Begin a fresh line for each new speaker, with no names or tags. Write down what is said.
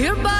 Goodbye.